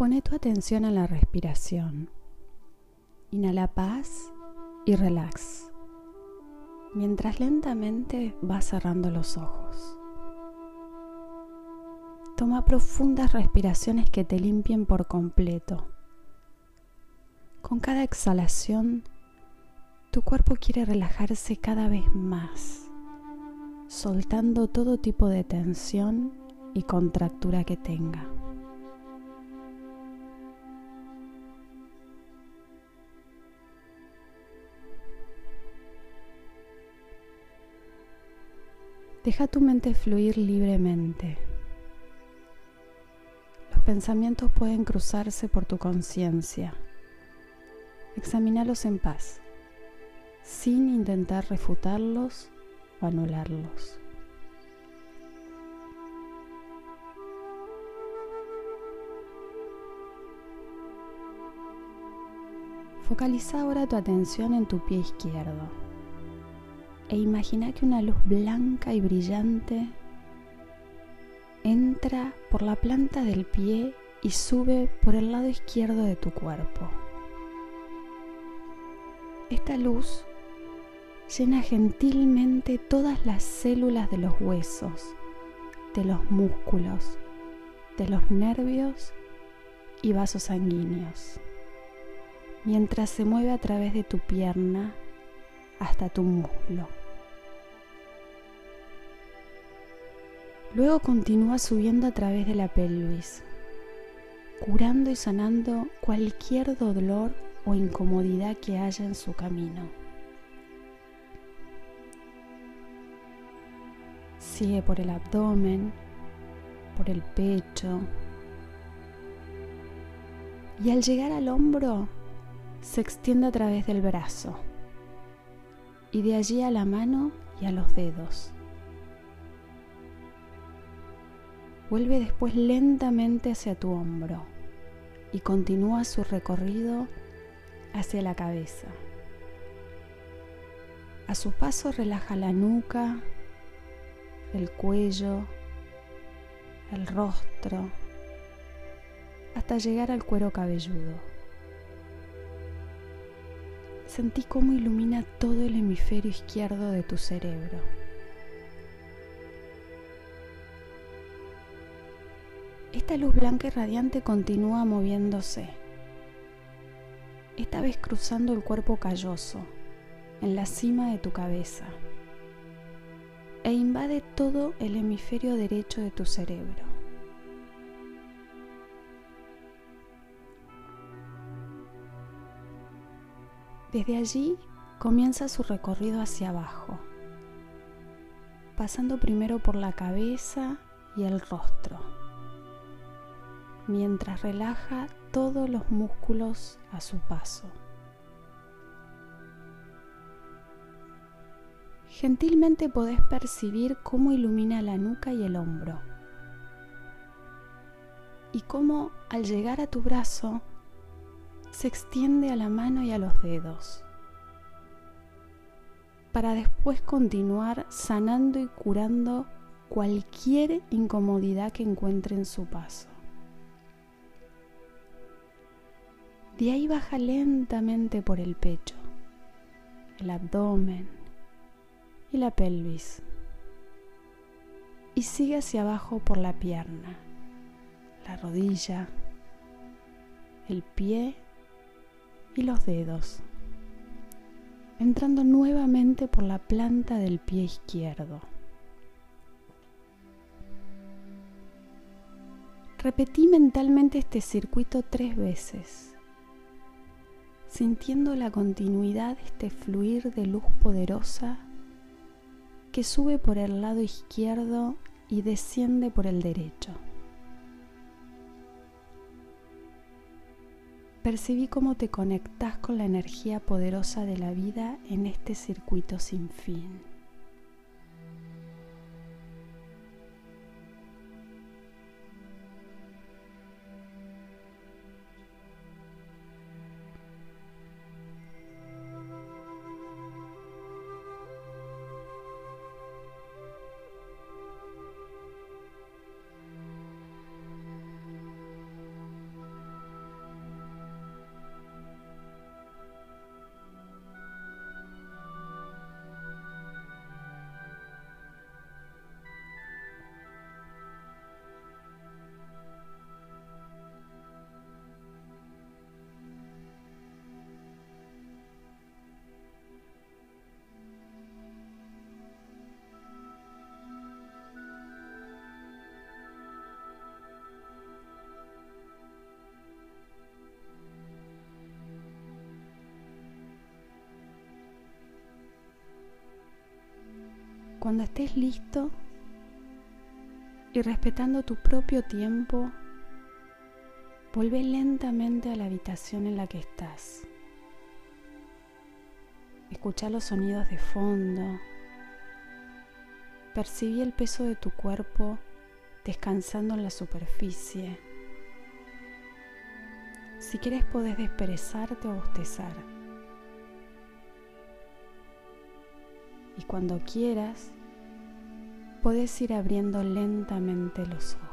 Pone tu atención a la respiración. Inhala paz y relax, mientras lentamente vas cerrando los ojos. Toma profundas respiraciones que te limpien por completo. Con cada exhalación, tu cuerpo quiere relajarse cada vez más, soltando todo tipo de tensión y contractura que tenga. Deja tu mente fluir libremente. Los pensamientos pueden cruzarse por tu conciencia. Examínalos en paz, sin intentar refutarlos o anularlos. Focaliza ahora tu atención en tu pie izquierdo e imagina que una luz blanca y brillante entra por la planta del pie y sube por el lado izquierdo de tu cuerpo. Esta luz llena gentilmente todas las células de los huesos, de los músculos, de los nervios y vasos sanguíneos, mientras se mueve a través de tu pierna hasta tu muslo. Luego continúa subiendo a través de la pelvis, curando y sanando cualquier dolor o incomodidad que haya en su camino. Sigue por el abdomen, por el pecho. Y al llegar al hombro, se extiende a través del brazo. Y de allí a la mano y a los dedos. Vuelve después lentamente hacia tu hombro y continúa su recorrido hacia la cabeza. A su paso relaja la nuca, el cuello, el rostro, hasta llegar al cuero cabelludo. Sentí cómo ilumina todo el hemisferio izquierdo de tu cerebro. Esta luz blanca y radiante continúa moviéndose, esta vez cruzando el cuerpo calloso, en la cima de tu cabeza, e invade todo el hemisferio derecho de tu cerebro. Desde allí comienza su recorrido hacia abajo, pasando primero por la cabeza y el rostro mientras relaja todos los músculos a su paso. Gentilmente podés percibir cómo ilumina la nuca y el hombro y cómo al llegar a tu brazo se extiende a la mano y a los dedos para después continuar sanando y curando cualquier incomodidad que encuentre en su paso. De ahí baja lentamente por el pecho, el abdomen y la pelvis. Y sigue hacia abajo por la pierna, la rodilla, el pie y los dedos, entrando nuevamente por la planta del pie izquierdo. Repetí mentalmente este circuito tres veces sintiendo la continuidad de este fluir de luz poderosa que sube por el lado izquierdo y desciende por el derecho. Percibí cómo te conectas con la energía poderosa de la vida en este circuito sin fin. Cuando estés listo y respetando tu propio tiempo, vuelve lentamente a la habitación en la que estás. Escucha los sonidos de fondo. Percibí el peso de tu cuerpo descansando en la superficie. Si quieres podés desperezarte o bostezar. Y cuando quieras, puedes ir abriendo lentamente los ojos.